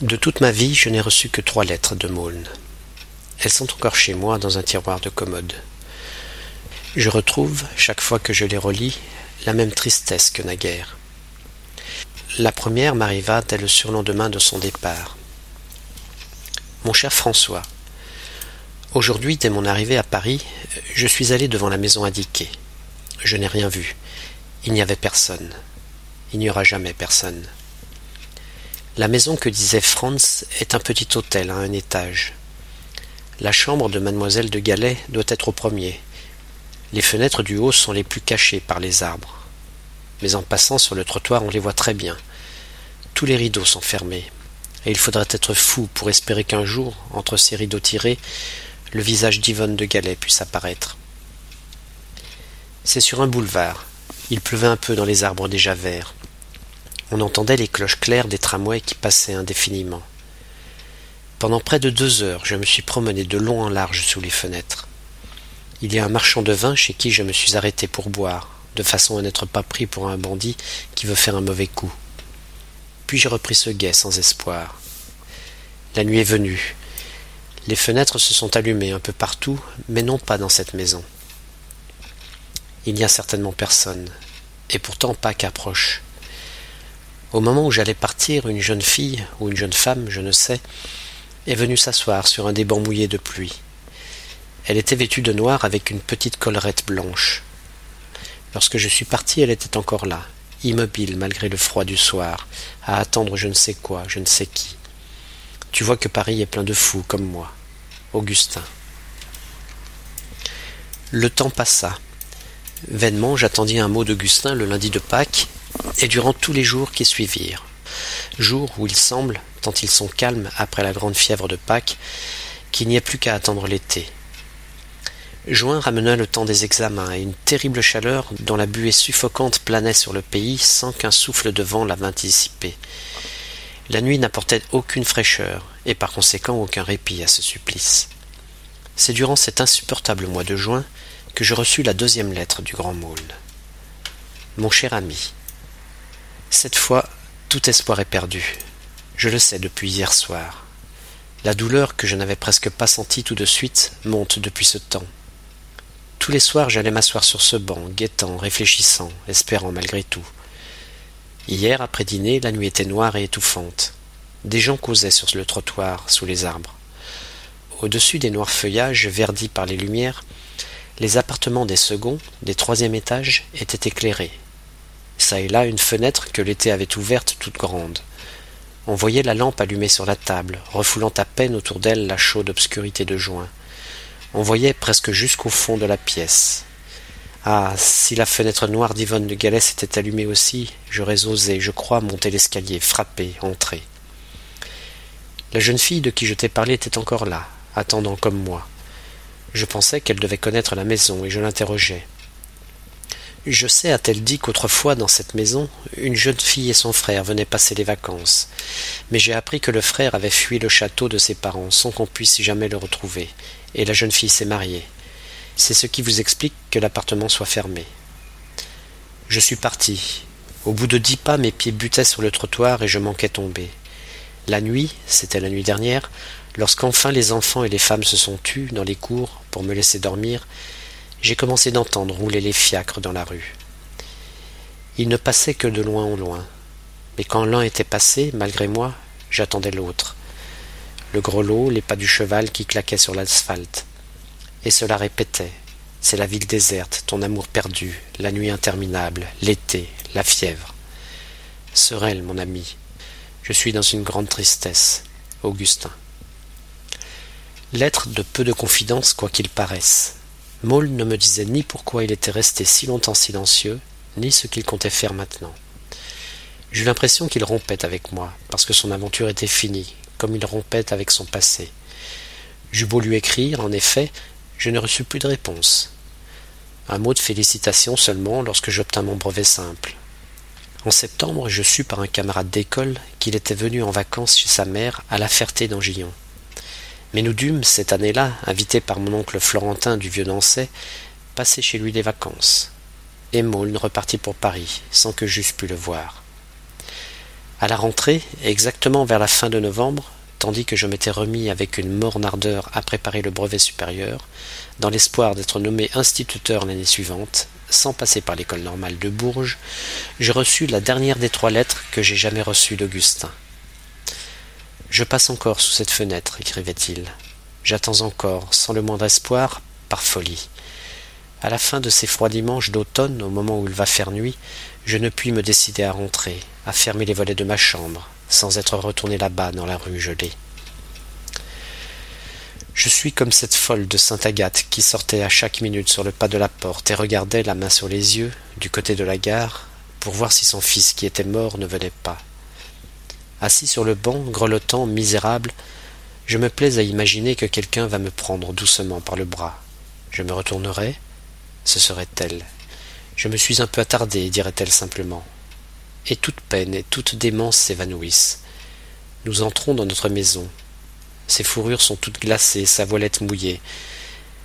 De toute ma vie, je n'ai reçu que trois lettres de Maulne. Elles sont encore chez moi dans un tiroir de commode. Je retrouve, chaque fois que je les relis, la même tristesse que naguère. La première m'arriva dès le surlendemain de son départ. Mon cher François, aujourd'hui, dès mon arrivée à Paris, je suis allé devant la maison indiquée. Je n'ai rien vu. Il n'y avait personne. Il n'y aura jamais personne. La maison que disait Franz est un petit hôtel à un étage. La chambre de mademoiselle de Galais doit être au premier. Les fenêtres du haut sont les plus cachées par les arbres. Mais en passant sur le trottoir, on les voit très bien. Tous les rideaux sont fermés. Et il faudrait être fou pour espérer qu'un jour, entre ces rideaux tirés, le visage d'Yvonne de Galais puisse apparaître. C'est sur un boulevard. Il pleuvait un peu dans les arbres déjà verts. On entendait les cloches claires des tramways qui passaient indéfiniment. Pendant près de deux heures, je me suis promené de long en large sous les fenêtres. Il y a un marchand de vin chez qui je me suis arrêté pour boire, de façon à n'être pas pris pour un bandit qui veut faire un mauvais coup. Puis j'ai repris ce guet sans espoir? La nuit est venue. Les fenêtres se sont allumées un peu partout, mais non pas dans cette maison. Il n'y a certainement personne, et pourtant pas qu'approche. Au moment où j'allais partir, une jeune fille, ou une jeune femme, je ne sais, est venue s'asseoir sur un des bancs mouillés de pluie. Elle était vêtue de noir avec une petite collerette blanche. Lorsque je suis parti, elle était encore là, immobile malgré le froid du soir, à attendre je ne sais quoi, je ne sais qui. Tu vois que Paris est plein de fous comme moi. Augustin. Le temps passa. Vainement j'attendis un mot d'Augustin le lundi de Pâques, et durant tous les jours qui suivirent. Jours où il semble, tant ils sont calmes après la grande fièvre de Pâques, qu'il n'y ait plus qu'à attendre l'été. Juin ramena le temps des examens et une terrible chaleur dont la buée suffocante planait sur le pays sans qu'un souffle de vent la vînt dissiper. La nuit n'apportait aucune fraîcheur et par conséquent aucun répit à ce supplice. C'est durant cet insupportable mois de juin que je reçus la deuxième lettre du grand môle. Mon cher ami, cette fois tout espoir est perdu. Je le sais depuis hier soir. La douleur que je n'avais presque pas sentie tout de suite monte depuis ce temps. Tous les soirs j'allais m'asseoir sur ce banc, guettant, réfléchissant, espérant malgré tout. Hier, après dîner, la nuit était noire et étouffante. Des gens causaient sur le trottoir, sous les arbres. Au-dessus des noirs feuillages verdis par les lumières, les appartements des seconds, des troisième étages, étaient éclairés, Çà et là une fenêtre que l'été avait ouverte toute grande. On voyait la lampe allumée sur la table, refoulant à peine autour d'elle la chaude obscurité de juin. On voyait presque jusqu'au fond de la pièce. Ah, si la fenêtre noire d'Yvonne de Galès s'était allumée aussi, j'aurais osé, je crois, monter l'escalier, frapper, entrer. La jeune fille de qui je t'ai parlé était encore là, attendant comme moi. Je pensais qu'elle devait connaître la maison, et je l'interrogeais. Je sais, a-t-elle dit, qu'autrefois, dans cette maison, une jeune fille et son frère venaient passer les vacances. Mais j'ai appris que le frère avait fui le château de ses parents sans qu'on puisse jamais le retrouver, et la jeune fille s'est mariée. C'est ce qui vous explique que l'appartement soit fermé. Je suis parti. Au bout de dix pas, mes pieds butaient sur le trottoir et je manquais tomber. La nuit, c'était la nuit dernière, lorsqu'enfin les enfants et les femmes se sont tus dans les cours pour me laisser dormir, j'ai commencé d'entendre rouler les fiacres dans la rue. Ils ne passaient que de loin en loin, mais quand l'un était passé, malgré moi, j'attendais l'autre. Le grelot, les pas du cheval qui claquaient sur l'asphalte. Et cela répétait. C'est la ville déserte, ton amour perdu, la nuit interminable, l'été, la fièvre. Sorel, mon ami, je suis dans une grande tristesse. Augustin. Lettre de peu de confidence, quoi qu'il paraisse. Maule ne me disait ni pourquoi il était resté si longtemps silencieux, ni ce qu'il comptait faire maintenant. J'eus l'impression qu'il rompait avec moi, parce que son aventure était finie, comme il rompait avec son passé. J'eus beau lui écrire, en effet, je ne reçus plus de réponse. Un mot de félicitation seulement lorsque j'obtins mon brevet simple. En septembre, je sus par un camarade d'école qu'il était venu en vacances chez sa mère à La Ferté d'Angillon. Mais nous dûmes, cette année-là, invités par mon oncle Florentin du vieux Nançay, passer chez lui des vacances. Et Maulne repartit pour Paris, sans que j'eusse pu le voir. À la rentrée, exactement vers la fin de novembre, tandis que je m'étais remis avec une morne ardeur à préparer le brevet supérieur, dans l'espoir d'être nommé instituteur l'année suivante, sans passer par l'école normale de Bourges, je reçus la dernière des trois lettres que j'ai jamais reçues d'Augustin. Je passe encore sous cette fenêtre, écrivait-il. J'attends encore, sans le moindre espoir, par folie. À la fin de ces froids dimanches d'automne, au moment où il va faire nuit, je ne puis me décider à rentrer, à fermer les volets de ma chambre, sans être retourné là-bas dans la rue gelée. Je suis comme cette folle de Sainte Agathe qui sortait à chaque minute sur le pas de la porte et regardait, la main sur les yeux, du côté de la gare, pour voir si son fils qui était mort ne venait pas. Assis sur le banc, grelottant, misérable, je me plais à imaginer que quelqu'un va me prendre doucement par le bras. Je me retournerai, ce serait elle. Je me suis un peu attardé, dirait-elle simplement et toute peine et toute démence s'évanouissent. Nous entrons dans notre maison. Ses fourrures sont toutes glacées, sa voilette mouillée.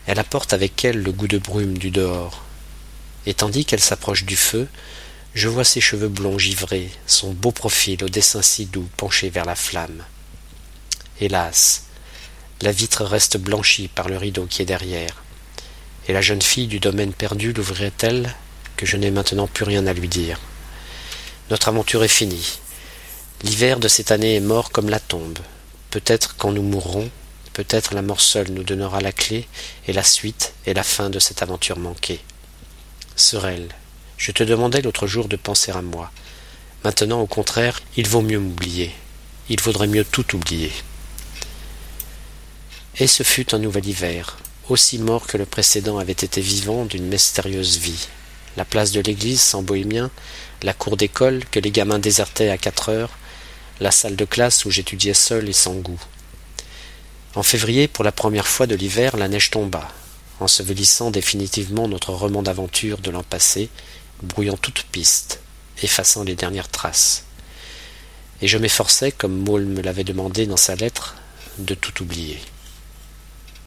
Elle apporte avec elle le goût de brume du dehors. Et tandis qu'elle s'approche du feu, je vois ses cheveux blonds givrés, son beau profil au dessin si doux penché vers la flamme. Hélas, la vitre reste blanchie par le rideau qui est derrière. Et la jeune fille du domaine perdu l'ouvrirait-elle que je n'ai maintenant plus rien à lui dire. Notre aventure est finie. L'hiver de cette année est mort comme la tombe. Peut-être quand nous mourrons, peut-être la mort seule nous donnera la clé et la suite et la fin de cette aventure manquée. Sorel, je te demandais l'autre jour de penser à moi. Maintenant, au contraire, il vaut mieux m'oublier. Il vaudrait mieux tout oublier. Et ce fut un nouvel hiver, aussi mort que le précédent avait été vivant d'une mystérieuse vie. La place de l'église sans bohémien, la cour d'école que les gamins désertaient à quatre heures, la salle de classe où j'étudiais seul et sans goût. En février, pour la première fois de l'hiver, la neige tomba, ensevelissant définitivement notre roman d'aventure de l'an passé, brouillant toute piste, effaçant les dernières traces. Et je m'efforçais, comme Maule me l'avait demandé dans sa lettre, de tout oublier.